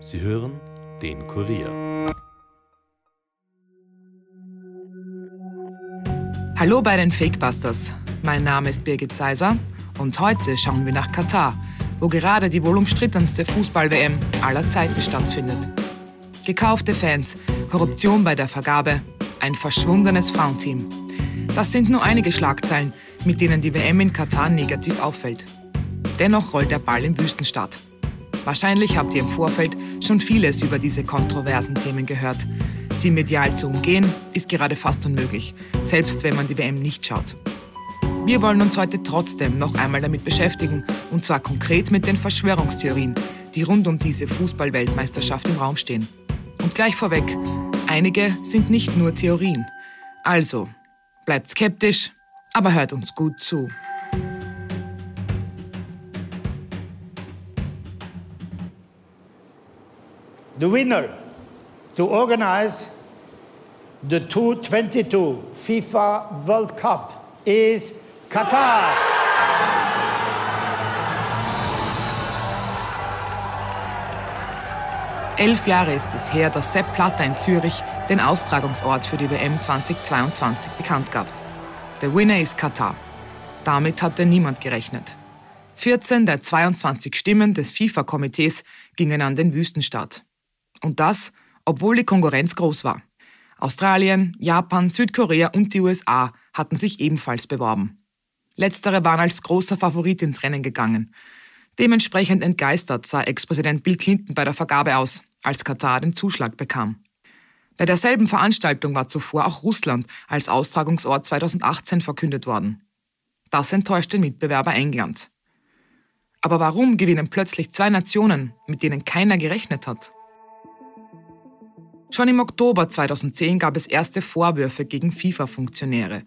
Sie hören den Kurier. Hallo bei den Fakebusters. Mein Name ist Birgit Seiser und heute schauen wir nach Katar, wo gerade die wohl umstrittenste Fußball-WM aller Zeiten stattfindet. Gekaufte Fans, Korruption bei der Vergabe, ein verschwundenes Frauenteam. Das sind nur einige Schlagzeilen, mit denen die WM in Katar negativ auffällt. Dennoch rollt der Ball im Wüstenstaat. Wahrscheinlich habt ihr im Vorfeld schon vieles über diese kontroversen Themen gehört. Sie medial zu umgehen, ist gerade fast unmöglich, selbst wenn man die WM nicht schaut. Wir wollen uns heute trotzdem noch einmal damit beschäftigen, und zwar konkret mit den Verschwörungstheorien, die rund um diese Fußballweltmeisterschaft im Raum stehen. Und gleich vorweg, einige sind nicht nur Theorien. Also, bleibt skeptisch, aber hört uns gut zu. The winner to organize the 2022 FIFA World Cup is Qatar. Elf Jahre ist es her, dass Sepp Platter in Zürich den Austragungsort für die WM 2022 bekannt gab. Der Winner ist Katar. Damit hatte niemand gerechnet. 14 der 22 Stimmen des FIFA-Komitees gingen an den Wüstenstaat. Und das, obwohl die Konkurrenz groß war. Australien, Japan, Südkorea und die USA hatten sich ebenfalls beworben. Letztere waren als großer Favorit ins Rennen gegangen. Dementsprechend entgeistert sah Ex-Präsident Bill Clinton bei der Vergabe aus, als Katar den Zuschlag bekam. Bei derselben Veranstaltung war zuvor auch Russland als Austragungsort 2018 verkündet worden. Das enttäuscht den Mitbewerber England. Aber warum gewinnen plötzlich zwei Nationen, mit denen keiner gerechnet hat? Schon im Oktober 2010 gab es erste Vorwürfe gegen FIFA-Funktionäre.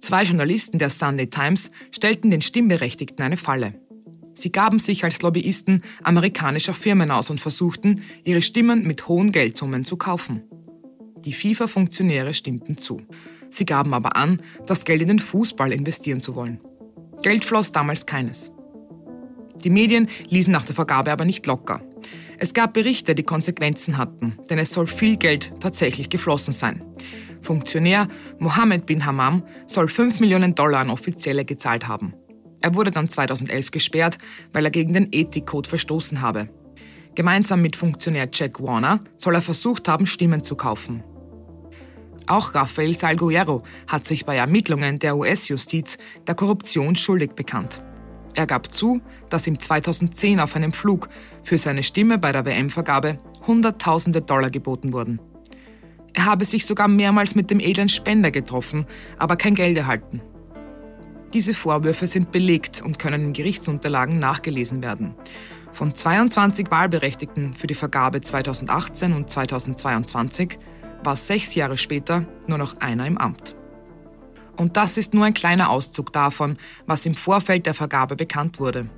Zwei Journalisten der Sunday Times stellten den Stimmberechtigten eine Falle. Sie gaben sich als Lobbyisten amerikanischer Firmen aus und versuchten, ihre Stimmen mit hohen Geldsummen zu kaufen. Die FIFA-Funktionäre stimmten zu. Sie gaben aber an, das Geld in den Fußball investieren zu wollen. Geld floss damals keines. Die Medien ließen nach der Vergabe aber nicht locker. Es gab Berichte, die Konsequenzen hatten, denn es soll viel Geld tatsächlich geflossen sein. Funktionär Mohammed bin Hammam soll 5 Millionen Dollar an Offizielle gezahlt haben. Er wurde dann 2011 gesperrt, weil er gegen den Ethikcode verstoßen habe. Gemeinsam mit Funktionär Jack Warner soll er versucht haben, Stimmen zu kaufen. Auch Rafael Salguero hat sich bei Ermittlungen der US-Justiz der Korruption schuldig bekannt. Er gab zu, dass ihm 2010 auf einem Flug für seine Stimme bei der WM-Vergabe Hunderttausende Dollar geboten wurden. Er habe sich sogar mehrmals mit dem edlen Spender getroffen, aber kein Geld erhalten. Diese Vorwürfe sind belegt und können in Gerichtsunterlagen nachgelesen werden. Von 22 Wahlberechtigten für die Vergabe 2018 und 2022 war sechs Jahre später nur noch einer im Amt. Und das ist nur ein kleiner Auszug davon, was im Vorfeld der Vergabe bekannt wurde.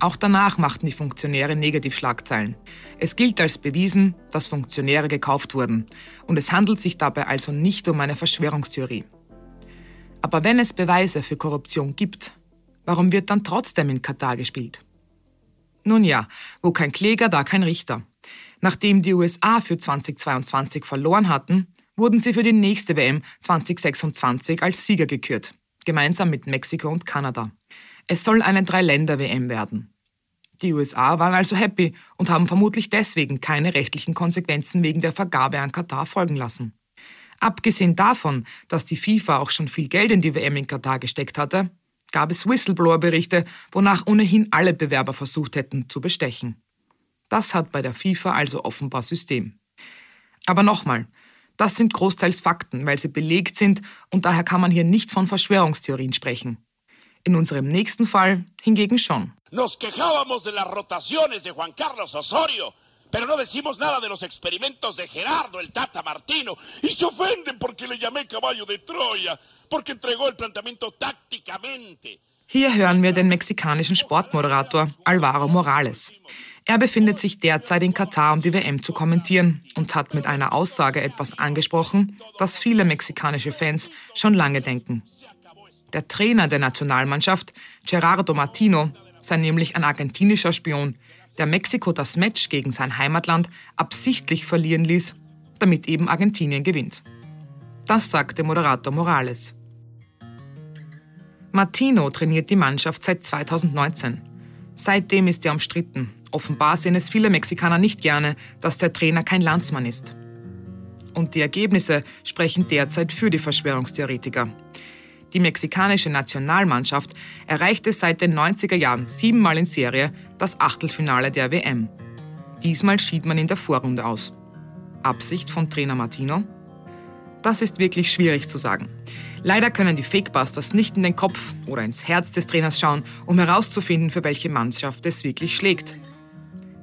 Auch danach machten die Funktionäre Negativschlagzeilen. Es gilt als bewiesen, dass Funktionäre gekauft wurden. Und es handelt sich dabei also nicht um eine Verschwörungstheorie. Aber wenn es Beweise für Korruption gibt, warum wird dann trotzdem in Katar gespielt? Nun ja, wo kein Kläger, da kein Richter. Nachdem die USA für 2022 verloren hatten, wurden sie für die nächste WM 2026 als Sieger gekürt, gemeinsam mit Mexiko und Kanada. Es soll eine Drei-Länder-WM werden. Die USA waren also happy und haben vermutlich deswegen keine rechtlichen Konsequenzen wegen der Vergabe an Katar folgen lassen. Abgesehen davon, dass die FIFA auch schon viel Geld in die WM in Katar gesteckt hatte, gab es Whistleblower-Berichte, wonach ohnehin alle Bewerber versucht hätten zu bestechen. Das hat bei der FIFA also offenbar System. Aber nochmal, das sind großteils Fakten, weil sie belegt sind und daher kann man hier nicht von Verschwörungstheorien sprechen. In unserem nächsten Fall hingegen schon. Nos quejábamos de las rotaciones de Juan Carlos Osorio, pero no decimos nada de los experimentos de Gerardo el Tata Martino y se ofenden porque le llamé caballo de Troya, porque entregó el planteamiento tácticamente. Hier hören wir den mexikanischen Sportmoderator Alvaro Morales. Er befindet sich derzeit in Katar, um die WM zu kommentieren und hat mit einer Aussage etwas angesprochen, das viele mexikanische Fans schon lange denken. Der Trainer der Nationalmannschaft, Gerardo Martino, sei nämlich ein argentinischer Spion, der Mexiko das Match gegen sein Heimatland absichtlich verlieren ließ, damit eben Argentinien gewinnt. Das sagte Moderator Morales. Martino trainiert die Mannschaft seit 2019. Seitdem ist er umstritten. Offenbar sehen es viele Mexikaner nicht gerne, dass der Trainer kein Landsmann ist. Und die Ergebnisse sprechen derzeit für die Verschwörungstheoretiker. Die mexikanische Nationalmannschaft erreichte seit den 90er Jahren siebenmal in Serie das Achtelfinale der WM. Diesmal schied man in der Vorrunde aus. Absicht von Trainer Martino? Das ist wirklich schwierig zu sagen. Leider können die Fakebusters nicht in den Kopf oder ins Herz des Trainers schauen, um herauszufinden, für welche Mannschaft es wirklich schlägt.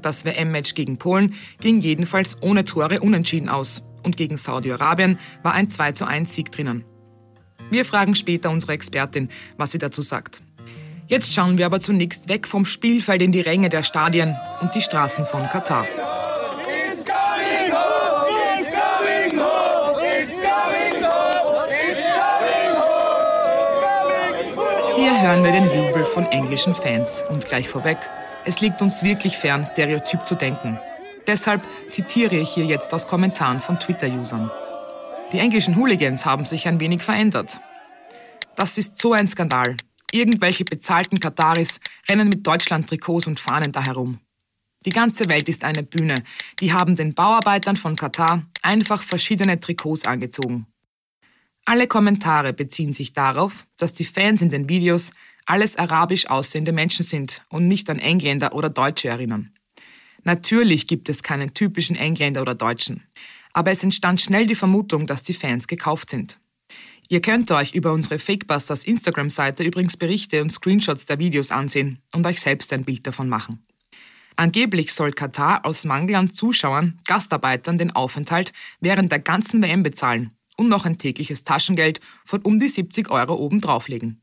Das WM-Match gegen Polen ging jedenfalls ohne Tore unentschieden aus und gegen Saudi-Arabien war ein 2 zu 1 Sieg drinnen. Wir fragen später unsere Expertin, was sie dazu sagt. Jetzt schauen wir aber zunächst weg vom Spielfeld in die Ränge der Stadien und die Straßen von Katar. Hören wir den Jubel von englischen Fans und gleich vorweg, es liegt uns wirklich fern, stereotyp zu denken. Deshalb zitiere ich hier jetzt aus Kommentaren von Twitter-Usern. Die englischen Hooligans haben sich ein wenig verändert. Das ist so ein Skandal. Irgendwelche bezahlten Kataris rennen mit Deutschland-Trikots und Fahnen da herum. Die ganze Welt ist eine Bühne. Die haben den Bauarbeitern von Katar einfach verschiedene Trikots angezogen. Alle Kommentare beziehen sich darauf, dass die Fans in den Videos alles arabisch aussehende Menschen sind und nicht an Engländer oder Deutsche erinnern. Natürlich gibt es keinen typischen Engländer oder Deutschen aber es entstand schnell die Vermutung, dass die Fans gekauft sind. Ihr könnt euch über unsere Fakebusters Instagram-Seite übrigens Berichte und Screenshots der Videos ansehen und euch selbst ein Bild davon machen. Angeblich soll Katar aus Mangel an Zuschauern, Gastarbeitern den Aufenthalt während der ganzen WM bezahlen und noch ein tägliches Taschengeld von um die 70 Euro oben drauflegen.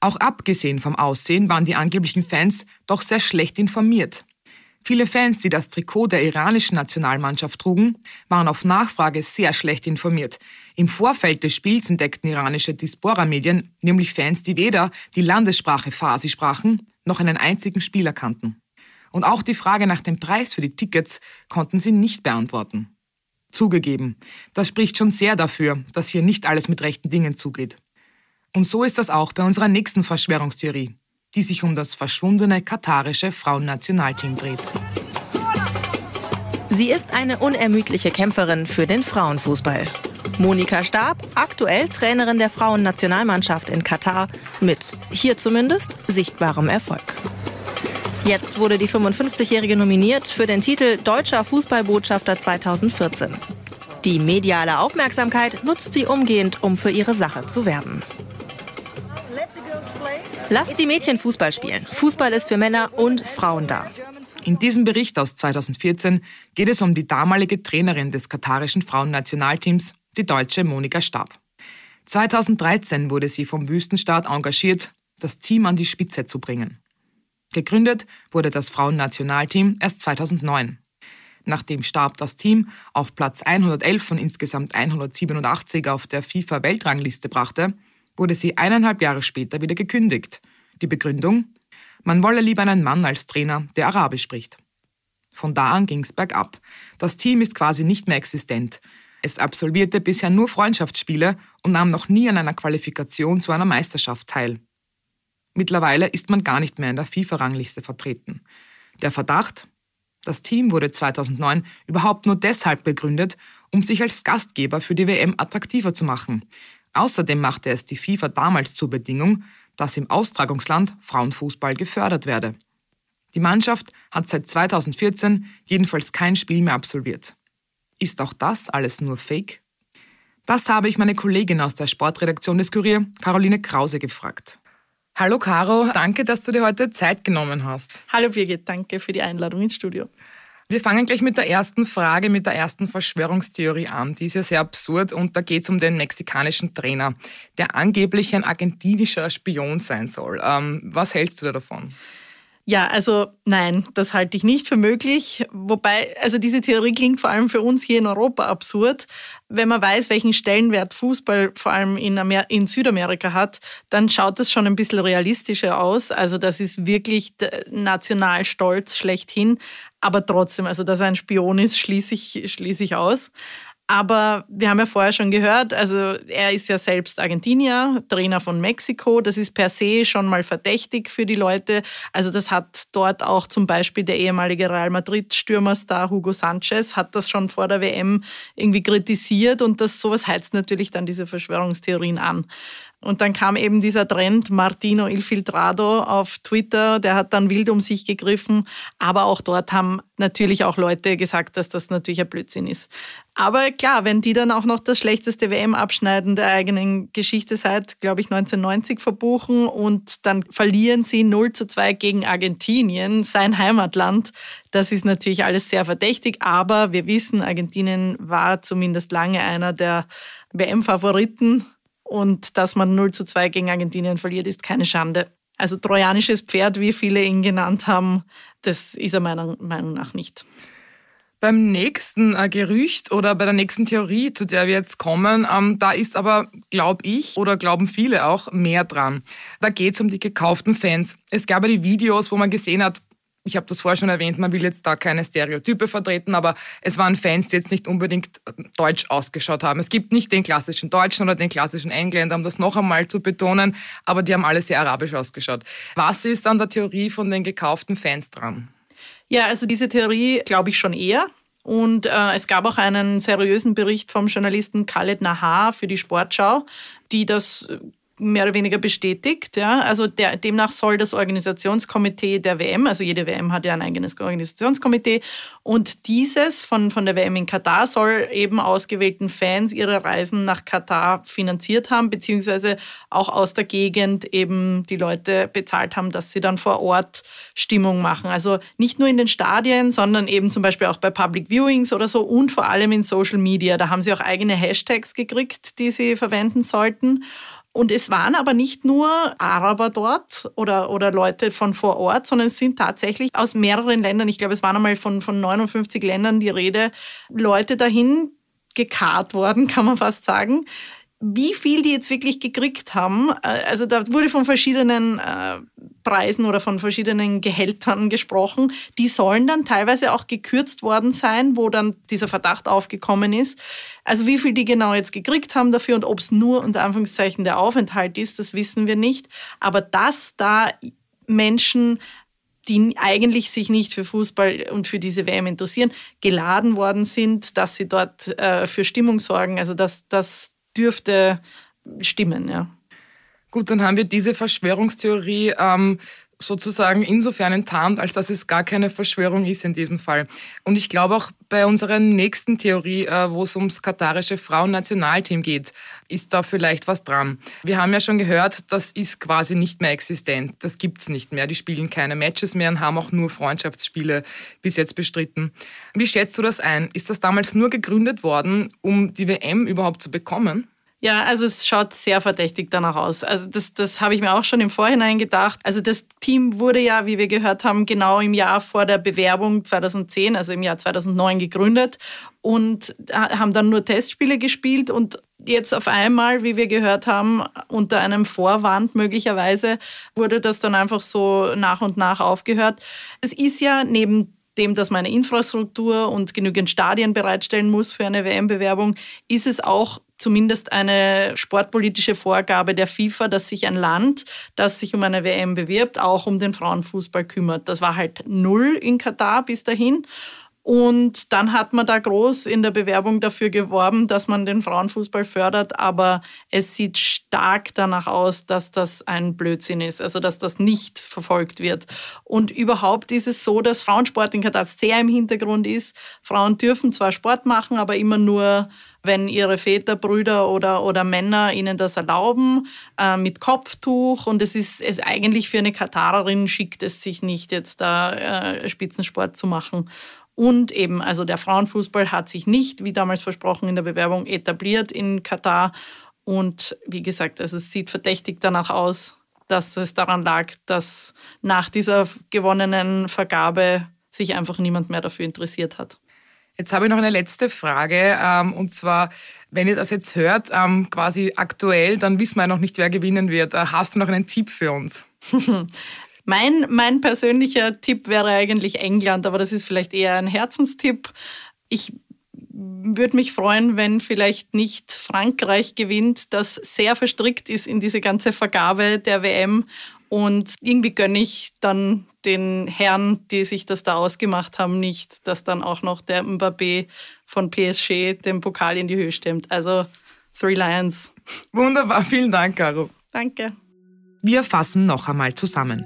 Auch abgesehen vom Aussehen waren die angeblichen Fans doch sehr schlecht informiert Viele Fans, die das Trikot der iranischen Nationalmannschaft trugen, waren auf Nachfrage sehr schlecht informiert. Im Vorfeld des Spiels entdeckten iranische Diaspora-Medien nämlich Fans, die weder die Landessprache Farsi sprachen, noch einen einzigen Spieler kannten. Und auch die Frage nach dem Preis für die Tickets konnten sie nicht beantworten. Zugegeben, das spricht schon sehr dafür, dass hier nicht alles mit rechten Dingen zugeht. Und so ist das auch bei unserer nächsten Verschwörungstheorie, die sich um das verschwundene katarische Frauennationalteam dreht. Sie ist eine unermüdliche Kämpferin für den Frauenfußball. Monika Stab, aktuell Trainerin der Frauennationalmannschaft in Katar, mit, hier zumindest, sichtbarem Erfolg. Jetzt wurde die 55-Jährige nominiert für den Titel Deutscher Fußballbotschafter 2014. Die mediale Aufmerksamkeit nutzt sie umgehend, um für ihre Sache zu werben. Lasst die Mädchen Fußball spielen. Fußball ist für Männer und Frauen da. In diesem Bericht aus 2014 geht es um die damalige Trainerin des katarischen Frauennationalteams, die deutsche Monika Stab. 2013 wurde sie vom Wüstenstaat engagiert, das Team an die Spitze zu bringen. Gegründet wurde das Frauennationalteam erst 2009. Nachdem Stab das Team auf Platz 111 von insgesamt 187 auf der FIFA-Weltrangliste brachte, wurde sie eineinhalb Jahre später wieder gekündigt. Die Begründung? Man wolle lieber einen Mann als Trainer, der Arabisch spricht. Von da an ging es bergab. Das Team ist quasi nicht mehr existent. Es absolvierte bisher nur Freundschaftsspiele und nahm noch nie an einer Qualifikation zu einer Meisterschaft teil. Mittlerweile ist man gar nicht mehr in der FIFA-Rangliste vertreten. Der Verdacht? Das Team wurde 2009 überhaupt nur deshalb begründet, um sich als Gastgeber für die WM attraktiver zu machen. Außerdem machte es die FIFA damals zur Bedingung, dass im Austragungsland Frauenfußball gefördert werde. Die Mannschaft hat seit 2014 jedenfalls kein Spiel mehr absolviert. Ist auch das alles nur Fake? Das habe ich meine Kollegin aus der Sportredaktion des Kurier, Caroline Krause, gefragt. Hallo Caro, danke, dass du dir heute Zeit genommen hast. Hallo Birgit, danke für die Einladung ins Studio. Wir fangen gleich mit der ersten Frage, mit der ersten Verschwörungstheorie an. Die ist ja sehr absurd und da geht es um den mexikanischen Trainer, der angeblich ein argentinischer Spion sein soll. Ähm, was hältst du da davon? Ja, also nein, das halte ich nicht für möglich. Wobei, also diese Theorie klingt vor allem für uns hier in Europa absurd. Wenn man weiß, welchen Stellenwert Fußball vor allem in, Amer in Südamerika hat, dann schaut das schon ein bisschen realistischer aus. Also das ist wirklich Nationalstolz schlechthin. Aber trotzdem, also dass er ein Spion ist, schließe ich, schließe ich aus. Aber wir haben ja vorher schon gehört, also er ist ja selbst Argentinier, Trainer von Mexiko. Das ist per se schon mal verdächtig für die Leute. Also das hat dort auch zum Beispiel der ehemalige Real Madrid-Stürmerstar Hugo Sanchez hat das schon vor der WM irgendwie kritisiert und das sowas heizt natürlich dann diese Verschwörungstheorien an. Und dann kam eben dieser Trend Martino Ilfiltrado auf Twitter, der hat dann wild um sich gegriffen. Aber auch dort haben natürlich auch Leute gesagt, dass das natürlich ein Blödsinn ist. Aber klar, wenn die dann auch noch das schlechteste WM-Abschneiden der eigenen Geschichte seit, glaube ich, 1990 verbuchen und dann verlieren sie 0 zu 2 gegen Argentinien, sein Heimatland, das ist natürlich alles sehr verdächtig. Aber wir wissen, Argentinien war zumindest lange einer der WM-Favoriten und dass man 0 zu 2 gegen Argentinien verliert, ist keine Schande. Also trojanisches Pferd, wie viele ihn genannt haben, das ist er meiner Meinung nach nicht. Beim nächsten äh, Gerücht oder bei der nächsten Theorie, zu der wir jetzt kommen, ähm, da ist aber, glaube ich, oder glauben viele auch, mehr dran. Da geht es um die gekauften Fans. Es gab ja die Videos, wo man gesehen hat, ich habe das vorher schon erwähnt, man will jetzt da keine Stereotype vertreten, aber es waren Fans, die jetzt nicht unbedingt äh, deutsch ausgeschaut haben. Es gibt nicht den klassischen Deutschen oder den klassischen Engländer, um das noch einmal zu betonen, aber die haben alle sehr arabisch ausgeschaut. Was ist an der Theorie von den gekauften Fans dran? Ja, also diese Theorie glaube ich schon eher. Und äh, es gab auch einen seriösen Bericht vom Journalisten Khaled Nahar für die Sportschau, die das mehr oder weniger bestätigt. Ja? Also der, demnach soll das Organisationskomitee der WM, also jede WM hat ja ein eigenes Organisationskomitee, und dieses von, von der WM in Katar soll eben ausgewählten Fans ihre Reisen nach Katar finanziert haben, beziehungsweise auch aus der Gegend eben die Leute bezahlt haben, dass sie dann vor Ort Stimmung machen. Also nicht nur in den Stadien, sondern eben zum Beispiel auch bei Public Viewings oder so und vor allem in Social Media. Da haben sie auch eigene Hashtags gekriegt, die sie verwenden sollten. Und es waren aber nicht nur Araber dort oder, oder Leute von vor Ort, sondern es sind tatsächlich aus mehreren Ländern, ich glaube, es waren einmal von, von 59 Ländern die Rede, Leute dahin gekarrt worden, kann man fast sagen, wie viel die jetzt wirklich gekriegt haben, äh, also da wurde von verschiedenen äh, Preisen oder von verschiedenen Gehältern gesprochen, die sollen dann teilweise auch gekürzt worden sein, wo dann dieser Verdacht aufgekommen ist. Also wie viel die genau jetzt gekriegt haben dafür und ob es nur unter Anführungszeichen der Aufenthalt ist, das wissen wir nicht. Aber dass da Menschen die eigentlich sich nicht für Fußball und für diese WM interessieren, geladen worden sind, dass sie dort äh, für Stimmung sorgen. Also dass, dass dürfte stimmen, ja. Gut, dann haben wir diese Verschwörungstheorie ähm, sozusagen insofern enttarnt, als dass es gar keine Verschwörung ist in diesem Fall. Und ich glaube auch bei unserer nächsten Theorie, äh, wo es ums katarische Frauennationalteam geht, ist da vielleicht was dran. Wir haben ja schon gehört, das ist quasi nicht mehr existent. Das gibt es nicht mehr. Die spielen keine Matches mehr und haben auch nur Freundschaftsspiele bis jetzt bestritten. Wie schätzt du das ein? Ist das damals nur gegründet worden, um die WM überhaupt zu bekommen? Ja, also es schaut sehr verdächtig danach aus. Also das, das habe ich mir auch schon im Vorhinein gedacht. Also das Team wurde ja, wie wir gehört haben, genau im Jahr vor der Bewerbung 2010, also im Jahr 2009 gegründet und haben dann nur Testspiele gespielt und jetzt auf einmal, wie wir gehört haben, unter einem Vorwand möglicherweise wurde das dann einfach so nach und nach aufgehört. Es ist ja neben dem, dass man eine Infrastruktur und genügend Stadien bereitstellen muss für eine WM-Bewerbung, ist es auch zumindest eine sportpolitische Vorgabe der FIFA, dass sich ein Land, das sich um eine WM bewirbt, auch um den Frauenfußball kümmert. Das war halt null in Katar bis dahin. Und dann hat man da groß in der Bewerbung dafür geworben, dass man den Frauenfußball fördert, aber es sieht stark danach aus, dass das ein Blödsinn ist, also dass das nicht verfolgt wird. Und überhaupt ist es so, dass Frauensport in Katar sehr im Hintergrund ist. Frauen dürfen zwar Sport machen, aber immer nur wenn ihre Väter, Brüder oder, oder Männer ihnen das erlauben, äh, mit Kopftuch. Und es ist es eigentlich für eine Katarerin schickt es sich nicht, jetzt da äh, Spitzensport zu machen. Und eben, also der Frauenfußball hat sich nicht, wie damals versprochen in der Bewerbung, etabliert in Katar. Und wie gesagt, also es sieht verdächtig danach aus, dass es daran lag, dass nach dieser gewonnenen Vergabe sich einfach niemand mehr dafür interessiert hat. Jetzt habe ich noch eine letzte Frage. Ähm, und zwar, wenn ihr das jetzt hört, ähm, quasi aktuell, dann wissen wir ja noch nicht, wer gewinnen wird. Äh, hast du noch einen Tipp für uns? mein, mein persönlicher Tipp wäre eigentlich England, aber das ist vielleicht eher ein Herzenstipp. Ich würde mich freuen, wenn vielleicht nicht Frankreich gewinnt, das sehr verstrickt ist in diese ganze Vergabe der WM. Und irgendwie gönne ich dann den Herren, die sich das da ausgemacht haben, nicht, dass dann auch noch der Mbappé von PSG den Pokal in die Höhe stemmt. Also Three Lions. Wunderbar, vielen Dank, Caro. Danke. Wir fassen noch einmal zusammen.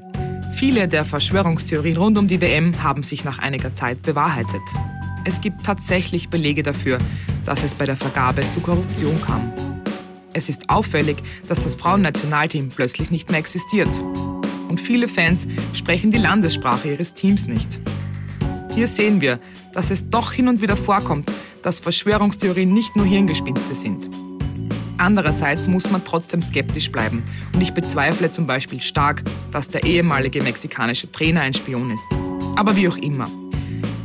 Viele der Verschwörungstheorien rund um die WM haben sich nach einiger Zeit bewahrheitet. Es gibt tatsächlich Belege dafür, dass es bei der Vergabe zu Korruption kam. Es ist auffällig, dass das Frauennationalteam plötzlich nicht mehr existiert. Und viele Fans sprechen die Landessprache ihres Teams nicht. Hier sehen wir, dass es doch hin und wieder vorkommt, dass Verschwörungstheorien nicht nur Hirngespinste sind. Andererseits muss man trotzdem skeptisch bleiben und ich bezweifle zum Beispiel stark, dass der ehemalige mexikanische Trainer ein Spion ist. Aber wie auch immer.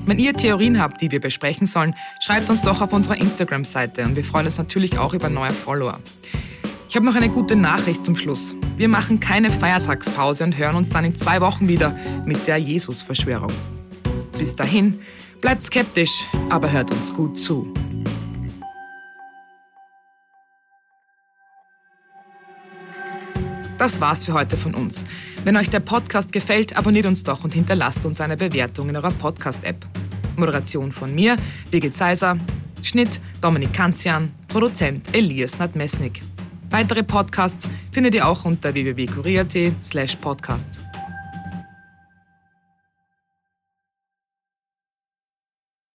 Wenn ihr Theorien habt, die wir besprechen sollen, schreibt uns doch auf unserer Instagram-Seite und wir freuen uns natürlich auch über neue Follower. Ich habe noch eine gute Nachricht zum Schluss. Wir machen keine Feiertagspause und hören uns dann in zwei Wochen wieder mit der Jesus-Verschwörung. Bis dahin, bleibt skeptisch, aber hört uns gut zu. Das war's für heute von uns. Wenn euch der Podcast gefällt, abonniert uns doch und hinterlasst uns eine Bewertung in eurer Podcast-App. Moderation von mir, Birgit Seiser, Schnitt Dominik Kanzian, Produzent Elias Nadmesnik. Weitere Podcasts findet ihr auch unter www.kurier.at slash podcasts.